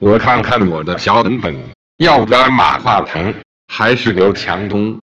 我看看我的小本本要不然马化腾还是刘强东。